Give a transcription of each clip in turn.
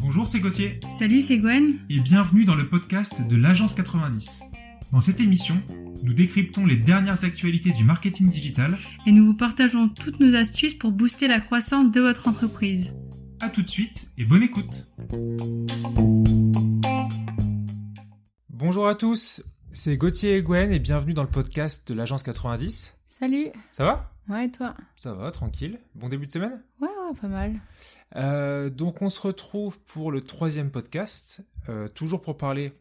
Bonjour, c'est Gauthier. Salut, c'est Gwen. Et bienvenue dans le podcast de l'Agence 90. Dans cette émission, nous décryptons les dernières actualités du marketing digital. Et nous vous partageons toutes nos astuces pour booster la croissance de votre entreprise. A tout de suite et bonne écoute. Bonjour à tous, c'est Gauthier et Gwen et bienvenue dans le podcast de l'Agence 90. Salut. Ça va? Ouais, et toi? Ça va, tranquille. Bon début de semaine? Ouais, ouais, pas mal. Euh, donc on se retrouve pour le troisième podcast, euh, toujours pour parler,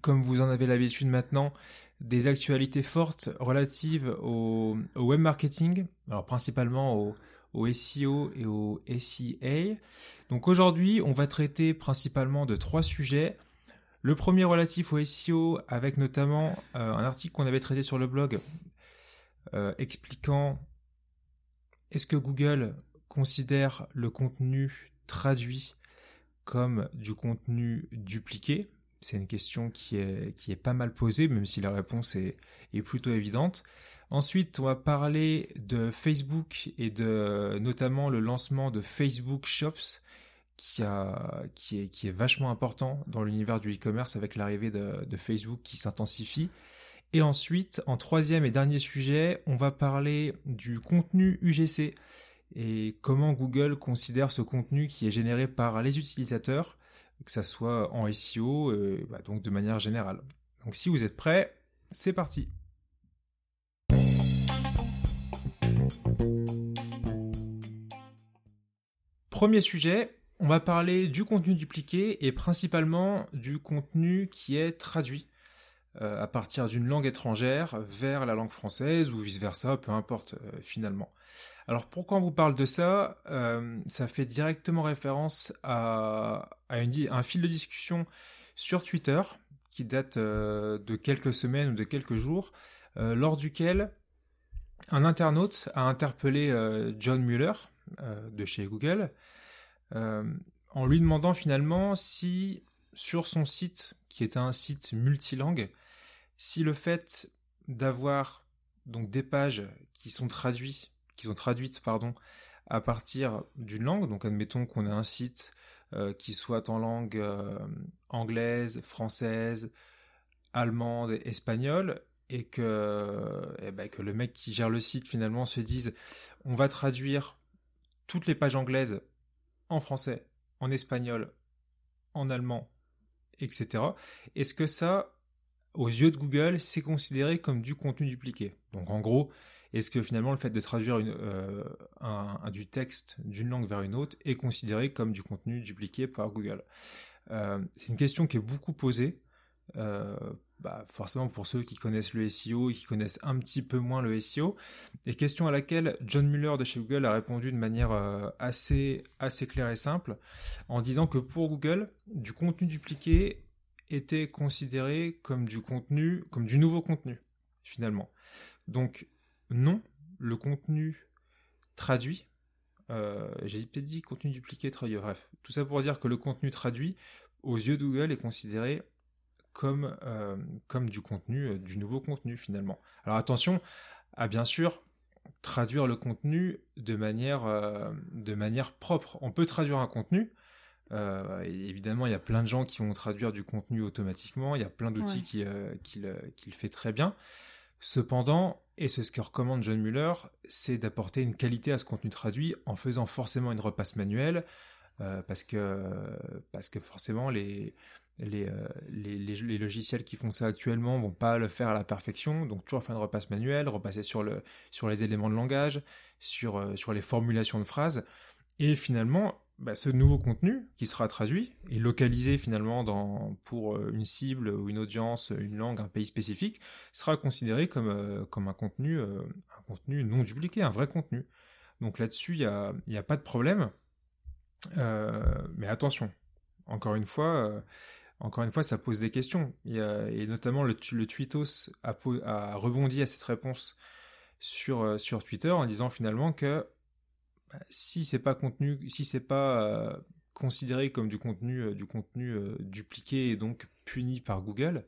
comme vous en avez l'habitude maintenant, des actualités fortes relatives au, au web marketing, alors principalement au, au SEO et au SEA. Donc aujourd'hui, on va traiter principalement de trois sujets. Le premier relatif au SEO avec notamment euh, un article qu'on avait traité sur le blog euh, expliquant est-ce que Google considère le contenu traduit comme du contenu dupliqué? C'est une question qui est, pas mal posée, même si la réponse est, plutôt évidente. Ensuite, on va parler de Facebook et de notamment le lancement de Facebook Shops qui, a, est, vachement important dans l'univers du e-commerce avec l'arrivée de Facebook qui s'intensifie. Et ensuite, en troisième et dernier sujet, on va parler du contenu UGC et comment Google considère ce contenu qui est généré par les utilisateurs, que ça soit en SEO, euh, bah donc de manière générale. Donc si vous êtes prêts, c'est parti. Premier sujet, on va parler du contenu dupliqué et principalement du contenu qui est traduit euh, à partir d'une langue étrangère vers la langue française ou vice-versa, peu importe euh, finalement. Alors pourquoi on vous parle de ça euh, Ça fait directement référence à, un fil de discussion sur Twitter qui date de quelques semaines ou de quelques jours, lors duquel un internaute a interpellé John Mueller de chez Google en lui demandant finalement si sur son site, qui était un site multilingue, si le fait d'avoir donc des pages qui sont traduites, qui sont traduites pardon, à partir d'une langue, donc admettons qu'on ait un site euh, qui soit en langue euh, anglaise, française, allemande, espagnole, et que, et ben, que le mec qui gère le site finalement se dise on va traduire toutes les pages anglaises en français, en espagnol, en allemand, etc. Est-ce que ça, aux yeux de Google, c'est considéré comme du contenu dupliqué Donc en gros, est-ce que finalement le fait de traduire euh, du texte d'une langue vers une autre est considéré comme du contenu dupliqué par Google? Euh, C'est une question qui est beaucoup posée. Euh, bah forcément pour ceux qui connaissent le SEO et qui connaissent un petit peu moins le SEO, et question à laquelle John Mueller de chez Google a répondu de manière assez claire et simple, en disant que pour Google, du contenu dupliqué était considéré comme du contenu, comme du nouveau contenu, finalement. Donc, non, le contenu traduit, euh, j'ai peut-être dit contenu dupliqué, traduit, bref, tout ça pour dire que le contenu traduit, aux yeux de Google, est considéré comme, euh, du contenu, euh, du nouveau contenu finalement. Alors attention à bien sûr traduire le contenu de manière propre. On peut traduire un contenu, euh, évidemment, il y a plein de gens qui vont traduire du contenu automatiquement. Il y a plein d'outils ouais. qui, euh, qui, le, qui, le, fait très bien. Cependant, et c'est ce que recommande John Mueller, c'est d'apporter une qualité à ce contenu traduit en faisant forcément une repasse manuelle, euh, parce que parce que forcément les les, les, les, les, logiciels qui font ça actuellement vont pas le faire à la perfection, donc toujours faire une repasse manuelle, repasser sur, le, sur les éléments de langage, sur, sur les formulations de phrases, et finalement, bah, ce nouveau contenu qui sera traduit et localisé finalement pour une cible ou une audience, une langue, un pays spécifique, sera considéré comme, euh, un contenu, euh, non dupliqué, un vrai contenu. Donc là-dessus, il n'y a, pas de problème. Euh, mais attention, encore une fois, encore une fois, ça pose des questions. Et notamment le, le tweetos a, rebondi à cette réponse sur Twitter en disant finalement que si c'est pas contenu, si c'est pas euh, considéré comme du contenu, euh, du contenu euh, dupliqué et donc puni par Google,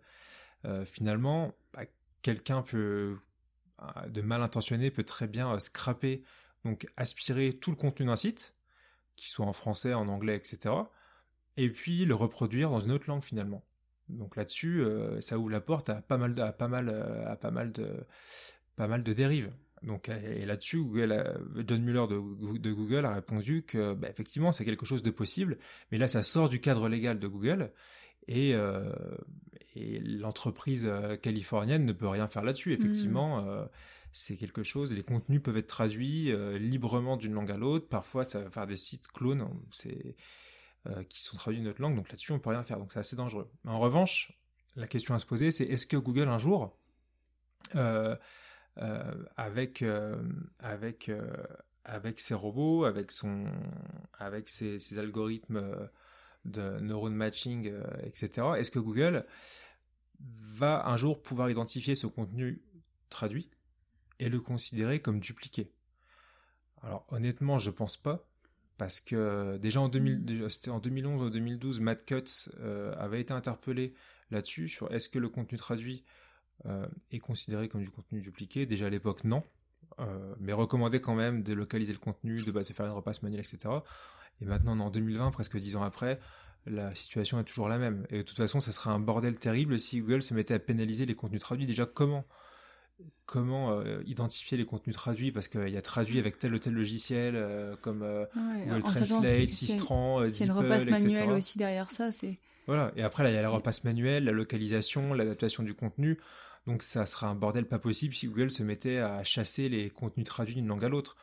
finalement, bah, quelqu'un peut, de mal intentionné, peut très bien scraper Donc aspirer tout le contenu d'un site, qu'il soit en français, en anglais, etc. Et puis le reproduire dans une autre langue finalement. Donc là-dessus, ça ouvre la porte à pas mal à pas mal, à pas mal de, pas mal de dérives. Donc et là-dessus, John Mueller de, de, Google a répondu que bah, effectivement c'est quelque chose de possible, mais là ça sort du cadre légal de Google et, euh, et l'entreprise californienne ne peut rien faire là-dessus. Effectivement, mmh. c'est quelque chose. Les contenus peuvent être traduits librement d'une langue à l'autre. Parfois, ça va faire des sites clones. C'est euh, qui sont traduits d'une autre langue, donc là-dessus on peut rien faire, donc c'est assez dangereux. En revanche, la question à se poser, c'est est-ce que Google un jour, euh, euh, avec avec avec ses robots, avec son avec ses, algorithmes de neuron matching, etc. Est-ce que Google va un jour pouvoir identifier ce contenu traduit et le considérer comme dupliqué? Alors honnêtement, je pense pas, parce que déjà en, 2000, c'était en 2011 ou 2012, Matt Cutts euh, avait été interpellé là-dessus, sur est-ce que le contenu traduit euh, est considéré comme du contenu dupliqué. Déjà à l'époque, non. Euh, mais recommandait quand même de localiser le contenu, de, bah, faire une repasse manuelle, etc. Et maintenant, en 2020, presque dix ans après, la situation est toujours la même. Et de toute façon, ça serait un bordel terrible si Google se mettait à pénaliser les contenus traduits. Déjà, comment comment euh, identifier les contenus traduits? Parce qu'il y a traduit avec tel ou tel logiciel euh, comme euh, Google Translate, Sistran, C'est une repasse manuelle aussi derrière ça. c'est Voilà, et après là il y a la repasse manuelle, la localisation, l'adaptation du contenu. Donc ça sera un bordel pas possible si Google se mettait à chasser les contenus traduits d'une langue à l'autre.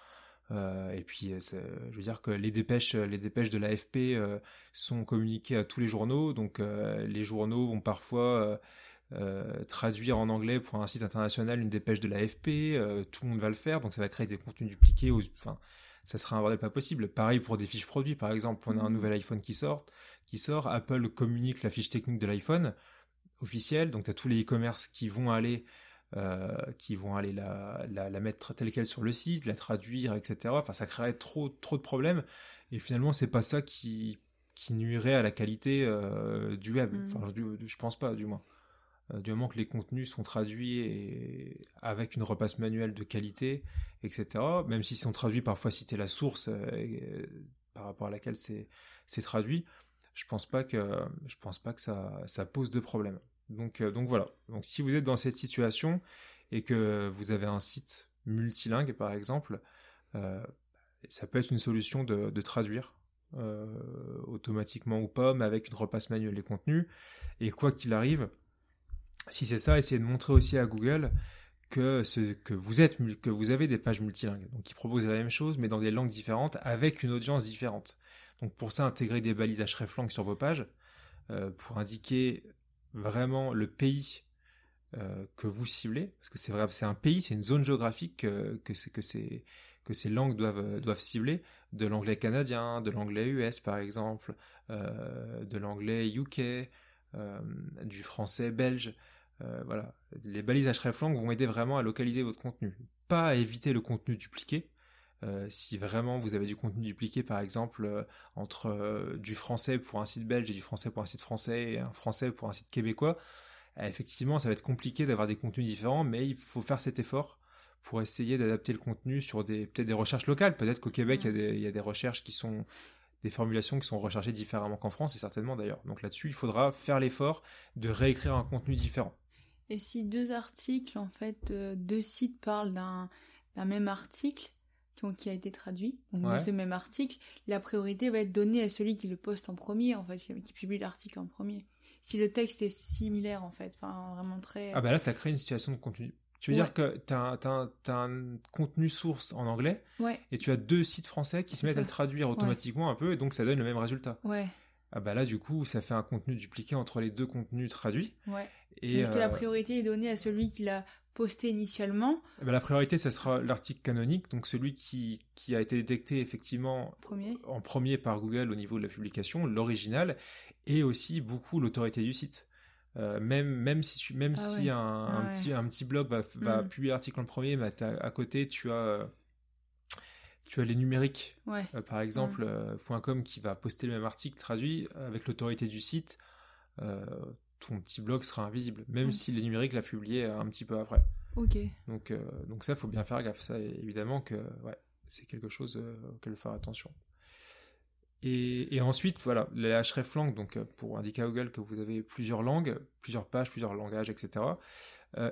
et puis, je veux dire que les dépêches, les dépêches de l'AFP sont communiquées à tous les journaux, donc les journaux vont parfois euh, traduire en anglais pour un site international une dépêche de l'AFP, euh, tout le monde va le faire, donc ça va créer des contenus dupliqués, enfin, ça sera un bordel pas possible. Pareil pour des fiches produits, par exemple, on a un mm. nouvel iPhone qui sort, qui sort, Apple communique la fiche technique de l'iPhone officielle, donc tu as tous les e-commerce qui vont aller euh, qui vont aller la, la, mettre telle qu'elle sur le site, la traduire, etc. Enfin, ça créerait trop trop de problèmes. Et finalement, c'est pas ça qui qui nuirait à la qualité du web. Mm. Enfin, je, je pense pas, du moins. Euh, du moment que les contenus sont traduits avec une repasse manuelle de qualité, etc. Même s'ils sont traduits, parfois citer la source euh, euh, par rapport à laquelle c'est traduit, je pense pas que pense pas que ça, ça pose de problème. Donc donc voilà. Donc si vous êtes dans cette situation et que vous avez un site multilingue par exemple, ça peut être une solution de, de traduire automatiquement ou pas, mais avec une repasse manuelle des contenus. Et quoi qu'il arrive, si c'est ça, essayez de montrer aussi à Google que, vous avez des pages multilingues. Donc, ils proposent la même chose, mais dans des langues différentes, avec une audience différente. Donc, pour ça, intégrer des balises hreflang sur vos pages, euh, pour indiquer vraiment le pays euh, que vous ciblez, parce que c'est un pays, c'est une zone géographique que, ces, langues doivent, cibler, de l'anglais canadien, de l'anglais US par exemple, euh, de l'anglais UK, du français belge. Euh, voilà, les balises hreflang vont aider vraiment à localiser votre contenu, pas à éviter le contenu dupliqué. Euh, si vraiment vous avez du contenu dupliqué, par exemple, euh, entre du français pour un site belge et du français pour un site français et un français pour un site québécois, effectivement, ça va être compliqué d'avoir des contenus différents, mais il faut faire cet effort pour essayer d'adapter le contenu sur des peut-être des recherches locales. Peut-être qu'au Québec, il y, y, a des recherches qui sont des formulations qui sont recherchées différemment qu'en France, et certainement d'ailleurs. Donc là-dessus, il faudra faire l'effort de réécrire un contenu différent. Et si deux articles, en fait, euh, deux sites parlent d'un même article qui a été traduit, donc de ce même article, la priorité va être donnée à celui qui le poste en premier, en fait, qui publie l'article en premier. Si le texte est similaire, en fait, enfin, vraiment très... Ah bah là, ça crée une situation de contenu. Tu veux dire que tu as, un contenu source en anglais, et tu as deux sites français qui se mettent à le traduire automatiquement un peu, et donc ça donne le même résultat. Ouais. Ah bah là, du coup, ça fait un contenu dupliqué entre les deux contenus traduits. Ouais. Est-ce que la euh, priorité est donnée à celui qui l'a posté initialement ben, La priorité, ça sera l'article canonique, donc celui qui, qui a été détecté effectivement en premier par Google au niveau de la publication, l'original, et aussi beaucoup l'autorité du site. Euh, même même si même ah si un, ah petit un petit blog va, hmm. publier l'article en premier, mais à côté tu as tu as les numériques, euh, par exemple .com qui va poster le même article traduit avec l'autorité du site ton petit blog sera invisible, même si les numériques l'a publié un petit peu après. Ok. Donc, euh, donc ça, faut bien faire gaffe. Ça, évidemment que ouais, c'est quelque chose auquel faire attention. Et, ensuite, voilà, les hreflang, donc pour indiquer à Google que vous avez plusieurs langues, plusieurs pages, plusieurs langages, etc.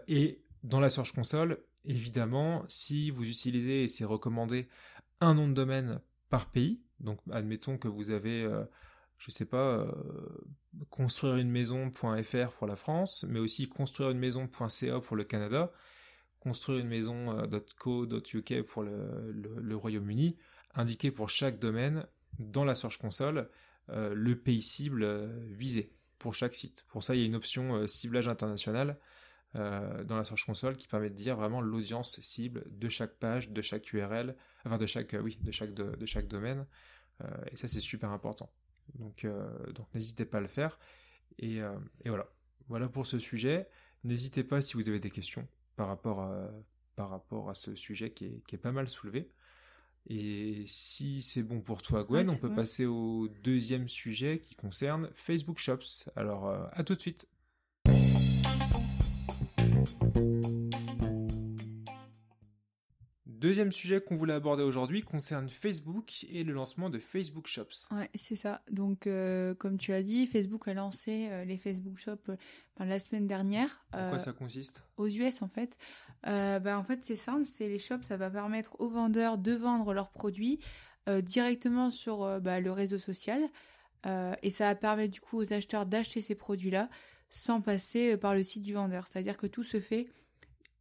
et dans la Search Console, évidemment, si vous utilisez, et c'est recommandé, un nom de domaine par pays, donc admettons que vous avez, je je sais pas, construire une maison.fr pour la France, mais aussi construire une maison.ca pour le Canada, construire une maison.co.uk pour le Royaume-Uni, indiquer pour chaque domaine dans la Search Console euh, le pays cible euh, visé pour chaque site. Pour ça, il y a une option euh, ciblage international dans la Search Console qui permet de dire vraiment l'audience cible de chaque page, de chaque URL, enfin de chaque, oui, de chaque, de, chaque domaine. et ça, c'est super important. Donc, n'hésitez pas à le faire. Et, et, voilà. Voilà pour ce sujet. N'hésitez pas si vous avez des questions par rapport à, par rapport à ce sujet qui est, qui est pas mal soulevé. Et si c'est bon pour toi, Gwen, on peut passer au deuxième sujet qui concerne Facebook Shops. Alors, euh, à tout de suite. Deuxième sujet qu'on voulait aborder aujourd'hui concerne Facebook et le lancement de Facebook Shops. Ouais, c'est ça. Donc, euh, comme tu as dit, Facebook a lancé euh, les Facebook Shops la semaine dernière. En quoi ça consiste? Aux US, en fait. Euh, bah, en fait, c'est simple, c'est les shops, ça va permettre aux vendeurs de vendre leurs produits euh, directement sur euh, bah, le réseau social. et ça va permettre du coup aux acheteurs d'acheter ces produits-là sans passer par le site du vendeur. C'est-à-dire que tout se fait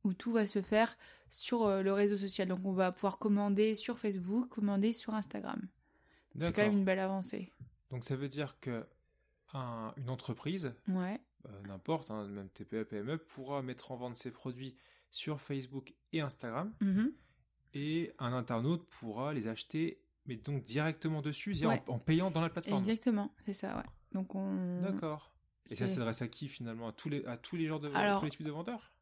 ou tout va se faire sur le réseau social. Donc on va pouvoir commander sur Facebook, commander sur Instagram. C'est quand même une belle avancée. Donc ça veut dire que une entreprise, ouais. n'importe, hein, même TPE, PME, pourra mettre en vente ses produits sur Facebook et Instagram. Mhm. Et un internaute pourra les acheter, mais donc directement dessus, en, payant dans la plateforme. Exactement, c'est ça, ouais. Donc on. D'accord. Et ça s'adresse à qui finalement? À tous les, à tous les genres de, tous les types de vendeurs?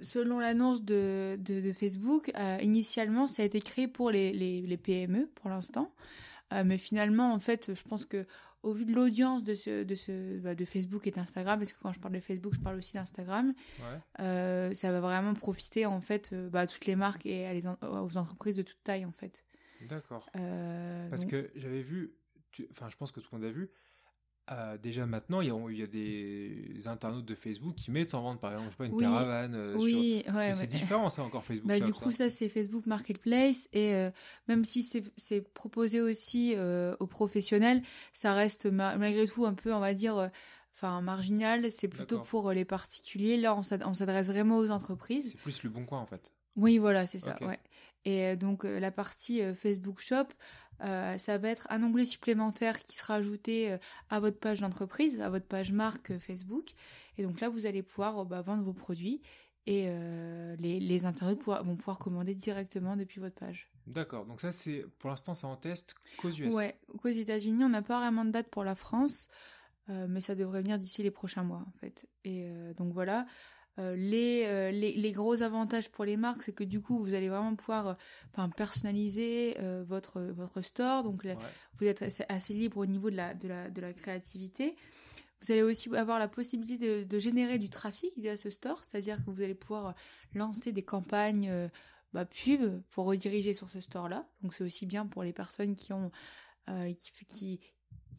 Selon l'annonce de, de, Facebook, euh, initialement, ça a été créé pour les, les, les PME pour l'instant. Euh, mais finalement, en fait, je pense que au vu de l'audience de ce, de ce, bah, de Facebook et d'Instagram, parce que quand je parle de Facebook, je parle aussi d'Instagram, euh, ça va vraiment profiter en fait bah, à toutes les marques et aux entreprises de toute taille en fait. D'accord. Parce que j'avais vu, enfin, je pense que tout le monde a vu, euh, déjà maintenant, il y, a, il y, a, des internautes de Facebook qui mettent en vente, par exemple, je sais pas, une caravane. Euh, oui, ouais, c'est différent, ça, encore Facebook bah, Du coup, ça, c'est Facebook Marketplace. Et euh, même si c'est proposé aussi aux professionnels, ça reste malgré tout un peu, on va dire, enfin marginal. C'est plutôt pour les particuliers. Là, on s'adresse vraiment aux entreprises. C'est plus le bon coin, en fait. Oui, voilà, c'est ça. Ouais. Et donc, la partie Facebook Shop, euh, ça va être un onglet supplémentaire qui sera ajouté euh, à votre page d'entreprise, à votre page marque euh, Facebook. Et donc là, vous allez pouvoir bah, vendre vos produits et les, les internautes vont pouvoir commander directement depuis votre page. D'accord, donc ça c'est pour l'instant c'est en test qu'aux US. Ouais, qu'aux États-Unis on n'a pas vraiment de date pour la France, mais ça devrait venir d'ici les prochains mois en fait. Et donc voilà, euh, euh, les, les, gros avantages pour les marques, c'est que du coup, vous allez vraiment pouvoir euh, personnaliser votre, votre store. Donc, vous êtes assez, libre au niveau de la, de la, de la créativité. Vous allez aussi avoir la possibilité de, générer du trafic via ce store, c'est-à-dire que vous allez pouvoir lancer des campagnes bah, pub pour rediriger sur ce store-là. Donc, c'est aussi bien pour les personnes qui ont qui, qui,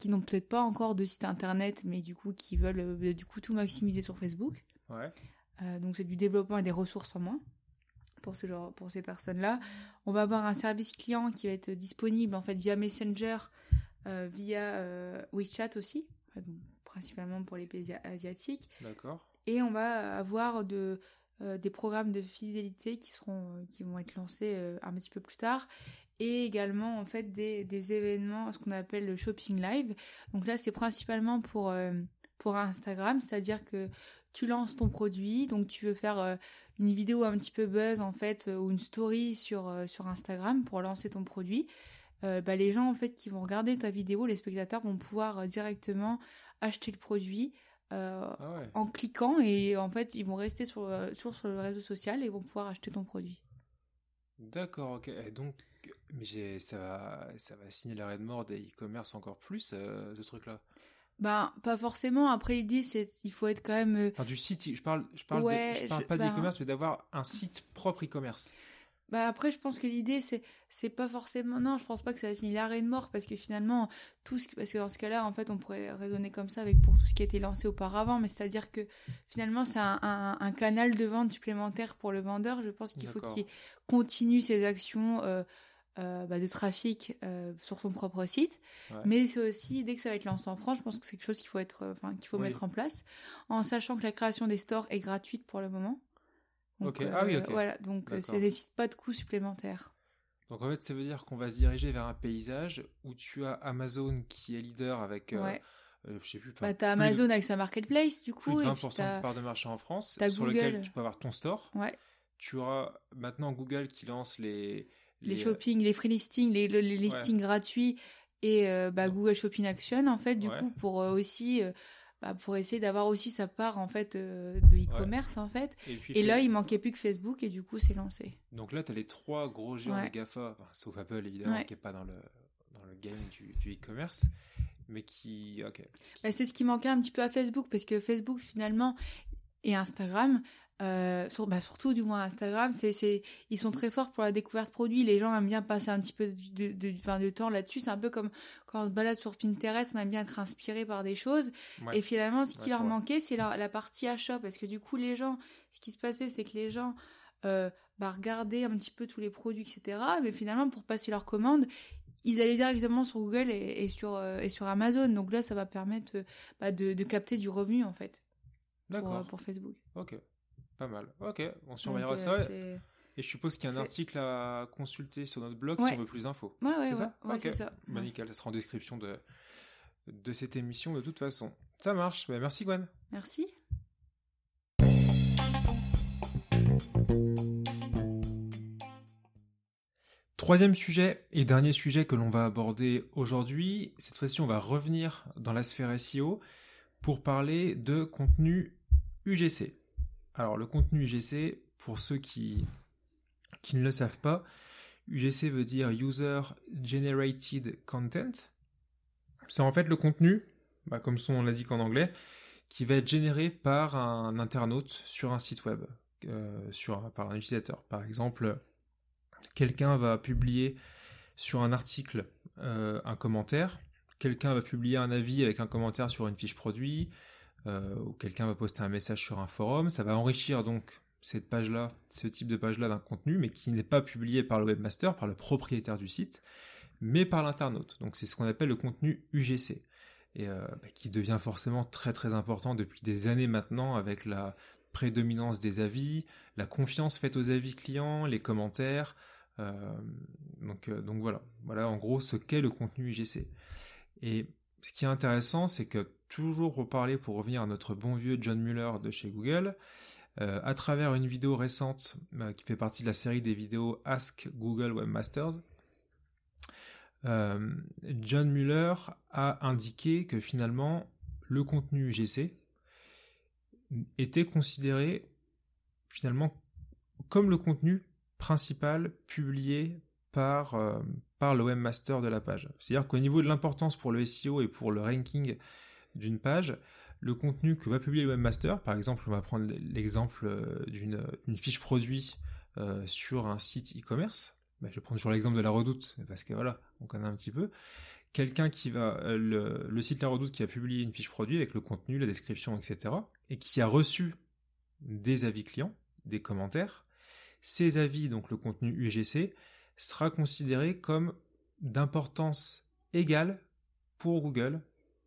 qui n'ont peut-être pas encore de site internet, mais du coup qui veulent du coup tout maximiser sur Facebook. Ouais. Euh, donc c'est du développement et des ressources en moins pour ce genre, pour ces personnes-là. On va avoir un service client qui va être disponible en fait via Messenger, euh, via euh, WeChat aussi, principalement pour les pays asiatiques. D'accord. Et on va avoir de des programmes de fidélité qui seront qui vont être lancés un petit peu plus tard et également en fait des, des événements ce qu'on appelle le shopping live donc là c'est principalement pour pour Instagram c'est à dire que tu lances ton produit, donc tu veux faire euh, une vidéo un petit peu buzz en fait euh, ou une story sur euh, sur Instagram pour lancer ton produit. bah, les gens en fait qui vont regarder ta vidéo, les spectateurs vont pouvoir directement acheter le produit ah en cliquant et en fait ils vont rester sur, sur, sur le réseau social et vont pouvoir acheter ton produit. D'accord, ok. donc, mais ça va, ça va signer l'arrêt de mort des e-commerce encore plus, ce truc-là? Ben, pas forcément. Après, l'idée, c'est il faut être quand même. Enfin, du site, je parle, je parle, je parle pas d'e-commerce, mais d'avoir un site propre e-commerce. Bah après, je pense que l'idée, c'est, c'est pas forcément, non, je pense pas que ça signe l'arrêt de mort, parce que finalement, tout ce, parce que dans ce cas-là, en fait, on pourrait raisonner comme ça avec pour tout ce qui a été lancé auparavant, mais c'est-à-dire que finalement, c'est un, un, canal de vente supplémentaire pour le vendeur. Je pense qu'il faut qu'il continue ses actions, euh, euh, bah, de trafic euh, sur son propre site. Mais c'est aussi, dès que ça va être lancé en France, je pense que c'est quelque chose qu'il faut, être, enfin, qu'il faut mettre en place, en sachant que la création des stores est gratuite pour le moment. Donc, ah oui, Voilà, donc ça nécessite pas de coûts supplémentaires. Donc en fait, ça veut dire qu'on va se diriger vers un paysage où tu as Amazon qui est leader avec... Ouais. Euh, je sais plus. Bah, t'as Amazon avec sa marketplace, du coup. Plus de 20% de part de marché en France, sur lequel tu peux avoir ton store. Ouais. Tu auras maintenant Google qui lance les, les, euh, shopping, les free listings, les, les, listings gratuits et euh, bah, Google Shopping Action en fait du coup pour euh, aussi bah, pour essayer d'avoir aussi sa part en fait de e-commerce en fait. Et, là, il manquait plus que Facebook et du coup, c'est lancé. Donc là, tu as les trois gros géants des GAFA, sauf Apple évidemment qui est pas dans le dans le game du e-commerce, mais qui OK. Bah, c'est ce qui manquait un petit peu à Facebook parce que Facebook finalement et Instagram euh, sur, bah surtout du moins Instagram, c'est, ils sont très forts pour la découverte produit. Les gens aiment bien passer un petit peu de, de, de, de temps là-dessus. C'est un peu comme quand on se balade sur Pinterest, on aime bien être inspiré par des choses. Et finalement, ce qui leur manquait, c'est la, la, partie achat, parce que du coup, les gens, ce qui se passait, c'est que les gens euh, bah, regardaient un petit peu tous les produits, etc. Mais finalement, pour passer leur commande, ils allaient directement sur Google et, et sur euh, et sur Amazon. Donc là, ça va permettre bah, de, de capter du revenu en fait. D'accord. Pour, pour Facebook. Ok. Pas mal. Ok, on surveillera ça. Et je suppose qu'il y a un article à consulter sur notre blog si on veut plus d'infos. Ouais, ouais, ouais, c'est ça. Bah, ça sera en description de, de cette émission de toute façon. Ça marche. Bah, merci Gwen. Merci. Troisième sujet et dernier sujet que l'on va aborder aujourd'hui, cette fois-ci on va revenir dans la sphère SEO pour parler de contenu UGC. Alors le contenu UGC, pour ceux qui, ne le savent pas, UGC veut dire User Generated Content. C'est en fait le contenu, bah, comme son l'indique en anglais, qui va être généré par un internaute sur un site web, euh, par un utilisateur. Par exemple, quelqu'un va publier sur un article euh, un commentaire, quelqu'un va publier un avis avec un commentaire sur une fiche produit, euh, ou quelqu'un va poster un message sur un forum, ça va enrichir donc cette page-là, ce type de page-là d'un contenu, mais qui n'est pas publié par le webmaster, par le propriétaire du site, mais par l'internaute. Donc c'est ce qu'on appelle le contenu UGC, et euh, bah, qui devient forcément très très important depuis des années maintenant avec la prédominance des avis, la confiance faite aux avis clients, les commentaires. Donc, euh, donc voilà, voilà en gros ce qu'est le contenu UGC. Et ce qui est intéressant, c'est que toujours reparler pour revenir à notre bon vieux John Mueller de chez Google, euh, à travers une vidéo récente euh, qui fait partie de la série des vidéos Ask Google Webmasters, euh, John Mueller a indiqué que finalement le contenu UGC était considéré finalement comme le contenu principal publié par, par le webmaster de la page. C'est-à-dire qu'au niveau de l'importance pour le SEO et pour le ranking d'une page, le contenu que va publier le webmaster, par exemple, on va prendre l'exemple euh, d'une fiche produit euh, sur un site e-commerce. Bah, je vais prendre sur l'exemple de la Redoute parce que voilà, on connaît un petit peu. Quelqu'un qui va euh, le, le, site La Redoute qui a publié une fiche produit avec le contenu, la description, etc. et qui a reçu des avis clients, des commentaires. Ces avis, donc le contenu UGC, sera considéré comme d'importance égale pour Google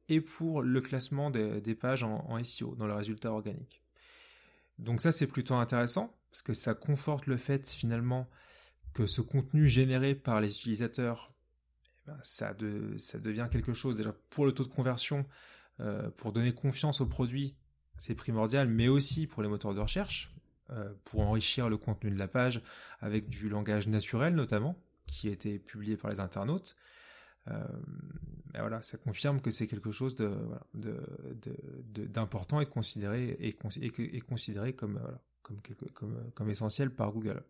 et pour le classement des, pages en, SEO, dans le résultat organique. Donc ça c'est plutôt intéressant, parce que ça conforte le fait finalement que ce contenu généré par les utilisateurs, eh ben, ça, devient quelque chose déjà pour le taux de conversion, euh, pour donner confiance au produit, c'est primordial, mais aussi pour les moteurs de recherche, euh, pour enrichir le contenu de la page avec du langage naturel notamment, qui a été publié par les internautes. Euh, voilà, ça confirme que c'est quelque chose d'important et considéré comme, essentiel par Google.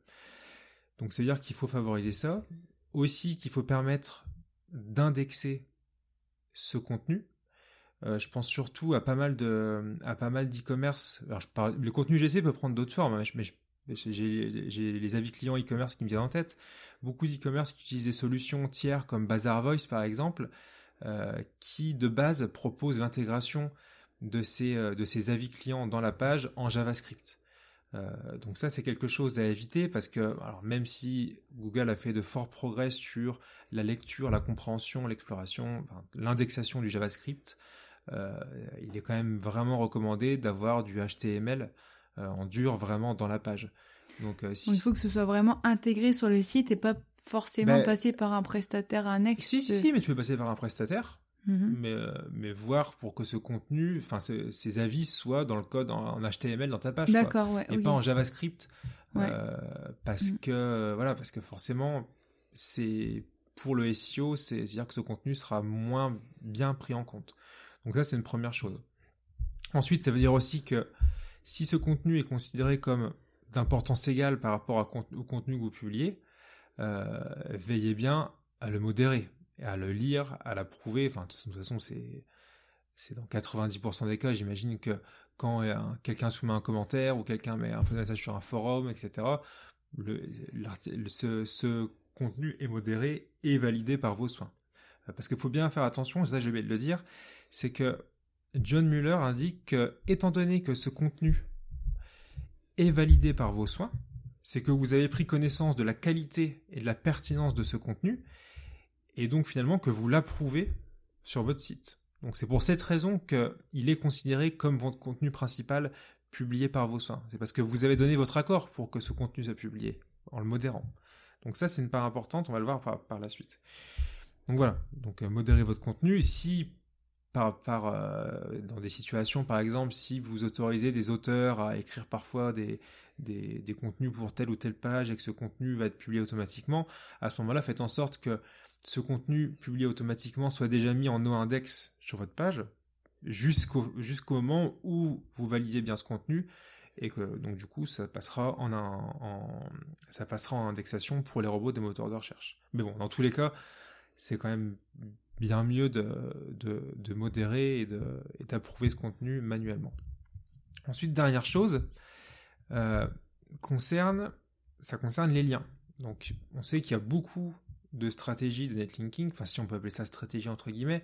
Donc c'est à dire qu'il faut favoriser ça, aussi qu'il faut permettre d'indexer ce contenu. Euh, je pense surtout à pas mal d'e-commerce. Le contenu GC peut prendre d'autres formes, hein, mais je, J'ai les avis clients e-commerce qui me viennent en tête. Beaucoup d'e-commerce qui utilisent des solutions tiers comme Bazaar Voice par exemple, euh, qui de base proposent l'intégration de ces, euh, de ces avis clients dans la page en JavaScript. Euh, donc ça c'est quelque chose à éviter parce que alors même si Google a fait de forts progrès sur la lecture, la compréhension, l'exploration, l'indexation du JavaScript, il est quand même vraiment recommandé d'avoir du HTML en dur vraiment dans la page. Donc, euh, il faut que ce soit vraiment intégré sur le site et pas forcément ben, passer par un prestataire annexe. Si, si, si, mais tu peux passer par un prestataire. Mhm. mais, mais voir pour que ce contenu, enfin ces avis soient dans le code en, HTML dans ta page. D'accord, ouais. Et pas en JavaScript. parce mhm. que, voilà, parce que forcément, c'est pour le SEO, c'est-à-dire que ce contenu sera moins bien pris en compte. Donc ça, c'est une première chose. Ensuite, ça veut dire aussi que si ce contenu est considéré comme d'importance égale par rapport au contenu que vous publiez, euh, veillez bien à le modérer, à le lire, à l'approuver. Enfin, de toute façon, c'est dans 90% des cas. J'imagine que quand quelqu'un soumet un commentaire ou quelqu'un met un peu de message sur un forum, etc., ce, ce contenu est modéré et validé par vos soins. Parce qu'il faut bien faire attention, ça je vais le dire, c'est que John Mueller indique que, étant donné que ce contenu est validé par vos soins, c'est que vous avez pris connaissance de la qualité et de la pertinence de ce contenu, et donc finalement que vous l'approuvez sur votre site. Donc c'est pour cette raison qu'il est considéré comme votre contenu principal publié par vos soins. C'est parce que vous avez donné votre accord pour que ce contenu soit publié, en le modérant. Donc ça c'est une part importante, on va le voir par, la suite. Donc voilà, donc euh, modérez votre contenu. Si par, euh, dans des situations, par exemple, si vous autorisez des auteurs à écrire parfois des, des, des, contenus pour telle ou telle page et que ce contenu va être publié automatiquement, à ce moment-là, faites en sorte que ce contenu publié automatiquement soit déjà mis en no-index sur votre page jusqu'au jusqu'au moment où vous validez bien ce contenu et que donc du coup ça passera en, en ça passera en indexation pour les robots des moteurs de recherche. Mais bon, dans tous les cas, c'est quand même bien mieux de, modérer et d'approuver ce contenu manuellement. Ensuite, dernière chose, euh, concerne, ça concerne les liens. Donc, on sait qu'il y a beaucoup de stratégies de netlinking, enfin si on peut appeler ça stratégie entre guillemets,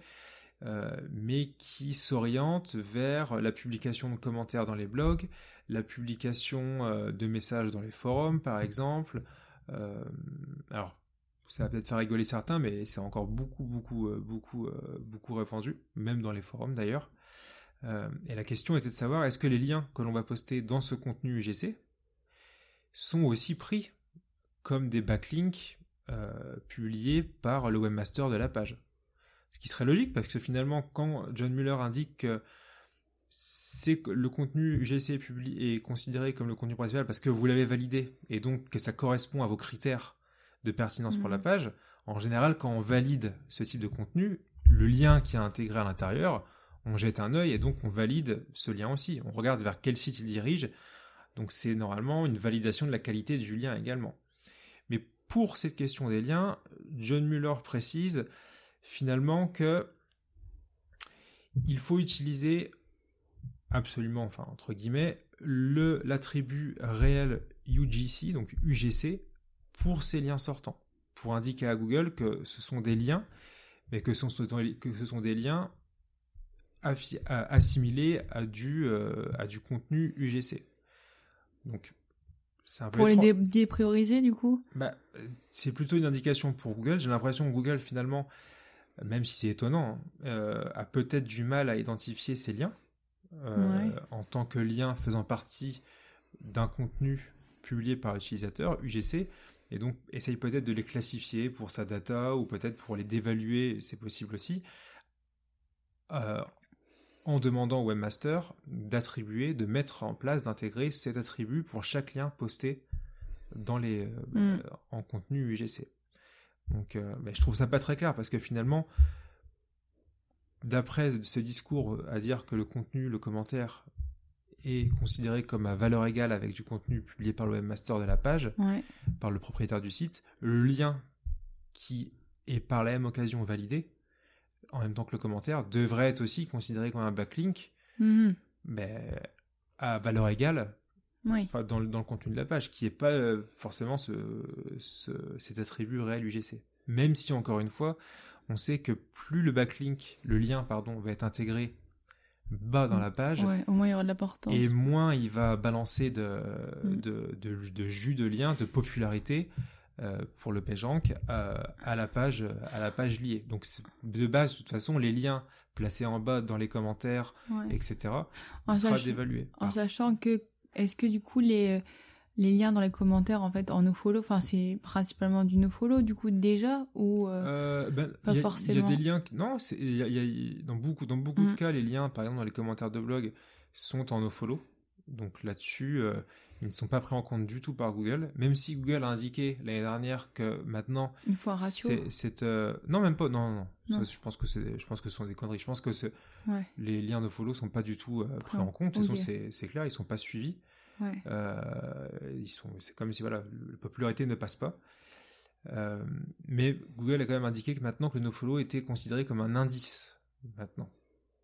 euh, mais qui s'orientent vers la publication de commentaires dans les blogs, la publication euh, de messages dans les forums par exemple. alors ça va peut-être faire rigoler certains, mais c'est encore beaucoup, beaucoup, euh, beaucoup, euh, beaucoup répandu, même dans les forums d'ailleurs. Euh, et la question était de savoir est-ce que les liens que l'on va poster dans ce contenu UGC sont aussi pris comme des backlinks publiés par le webmaster de la page? Ce qui serait logique parce que finalement, quand John Muller indique que c'est le contenu UGC est, est considéré comme le contenu principal parce que vous l'avez validé et donc que ça correspond à vos critères de pertinence pour la mhm. page, en général, quand on valide ce type de contenu, le lien qui est intégré à l'intérieur, on jette un œil et donc on valide ce lien aussi. On regarde vers quel site il dirige. Donc c'est normalement une validation de la qualité du lien également. Mais pour cette question des liens, John Muller précise finalement que il faut utiliser absolument, enfin entre guillemets, le l'attribut réel UGC, donc UGC, pour ces liens sortants, pour indiquer à Google que ce sont des liens, mais que ce sont, que ce sont des liens assimilés à du, euh, à du contenu UGC. Donc, c'est un peu pour les déprioriser du coup? Bah, C'est plutôt une indication pour Google. J'ai l'impression que Google finalement, même si c'est étonnant, hein, euh, a peut-être du mal à identifier ces liens euh, en tant que lien faisant partie d'un contenu publié par l'utilisateur UGC et donc essaye peut-être de les classifier pour sa data ou peut-être pour les dévaluer, c'est possible aussi, euh, en demandant au webmaster d'attribuer, de mettre en place, d'intégrer cet attribut pour chaque lien posté dans les, euh, mm. en contenu UGC. Donc euh, je trouve ça pas très clair parce que finalement, d'après ce discours à dire que le contenu, le commentaire est considéré comme à valeur égale avec du contenu publié par le webmaster de la page, par le propriétaire du site, le lien qui est par la même occasion validé, en même temps que le commentaire, devrait être aussi considéré comme un backlink, mhm. mais à valeur égale dans, le contenu de la page, qui n'est pas euh, forcément ce, cet attribut réel UGC. Même si, encore une fois, on sait que plus le backlink, le lien, pardon, va être intégré bas dans la page, au moins il y aura de l'importance. Et moins il va balancer de, mm. de, de, jus de lien, de popularité euh, pour le PageRank euh, à, la page, à la page liée. Donc de base, de toute façon, les liens placés en bas dans les commentaires, etc., en sera dévalué. En ah. sachant que, est-ce que du coup les les liens dans les commentaires en fait en nofollow enfin c'est principalement du nofollow du coup déjà ou euh, euh ben, pas forcément il y a des liens non il y, a, dans beaucoup dans beaucoup de mm. cas les liens par exemple dans les commentaires de blog sont en nofollow. Donc là-dessus euh, ils ne sont pas pris en compte du tout par Google. Même si Google a indiqué l'année dernière que maintenant il faut un ratio. c'est non même pas non non, je pense que c'est je pense que ce sont des conneries. Je pense que les liens nofollow sont pas du tout pris en compte. C'est clair ils sont pas suivis euh, ils sont, c'est comme si voilà, la popularité ne passe pas. Euh, mais Google a quand même indiqué que maintenant que nofollow était considéré comme un indice maintenant.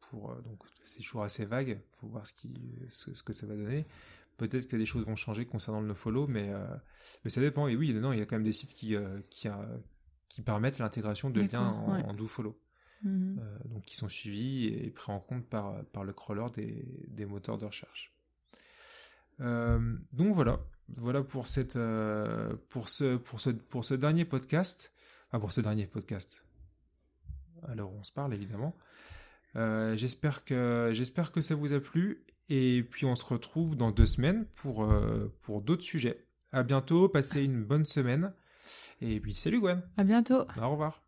Pour, euh, donc c'est toujours assez vague, faut voir ce, qui, ce, que ça va donner. Peut-être que des choses vont changer concernant le nofollow, mais, mais ça dépend. Et oui, non, il y a quand même des sites qui, qui, qui permettent l'intégration de liens en, dofollow. Mhm. donc qui sont suivis et pris en compte par, par le crawler des, des moteurs de recherche. Euh, donc voilà, voilà pour cette, euh, pour ce, pour ce, pour ce dernier podcast, enfin pour ce dernier podcast. Alors on se parle évidemment. Euh, j'espère que j'espère que ça vous a plu et puis on se retrouve dans deux semaines pour pour d'autres sujets. À bientôt, passez une bonne semaine et puis salut Gwen. À bientôt. Au revoir.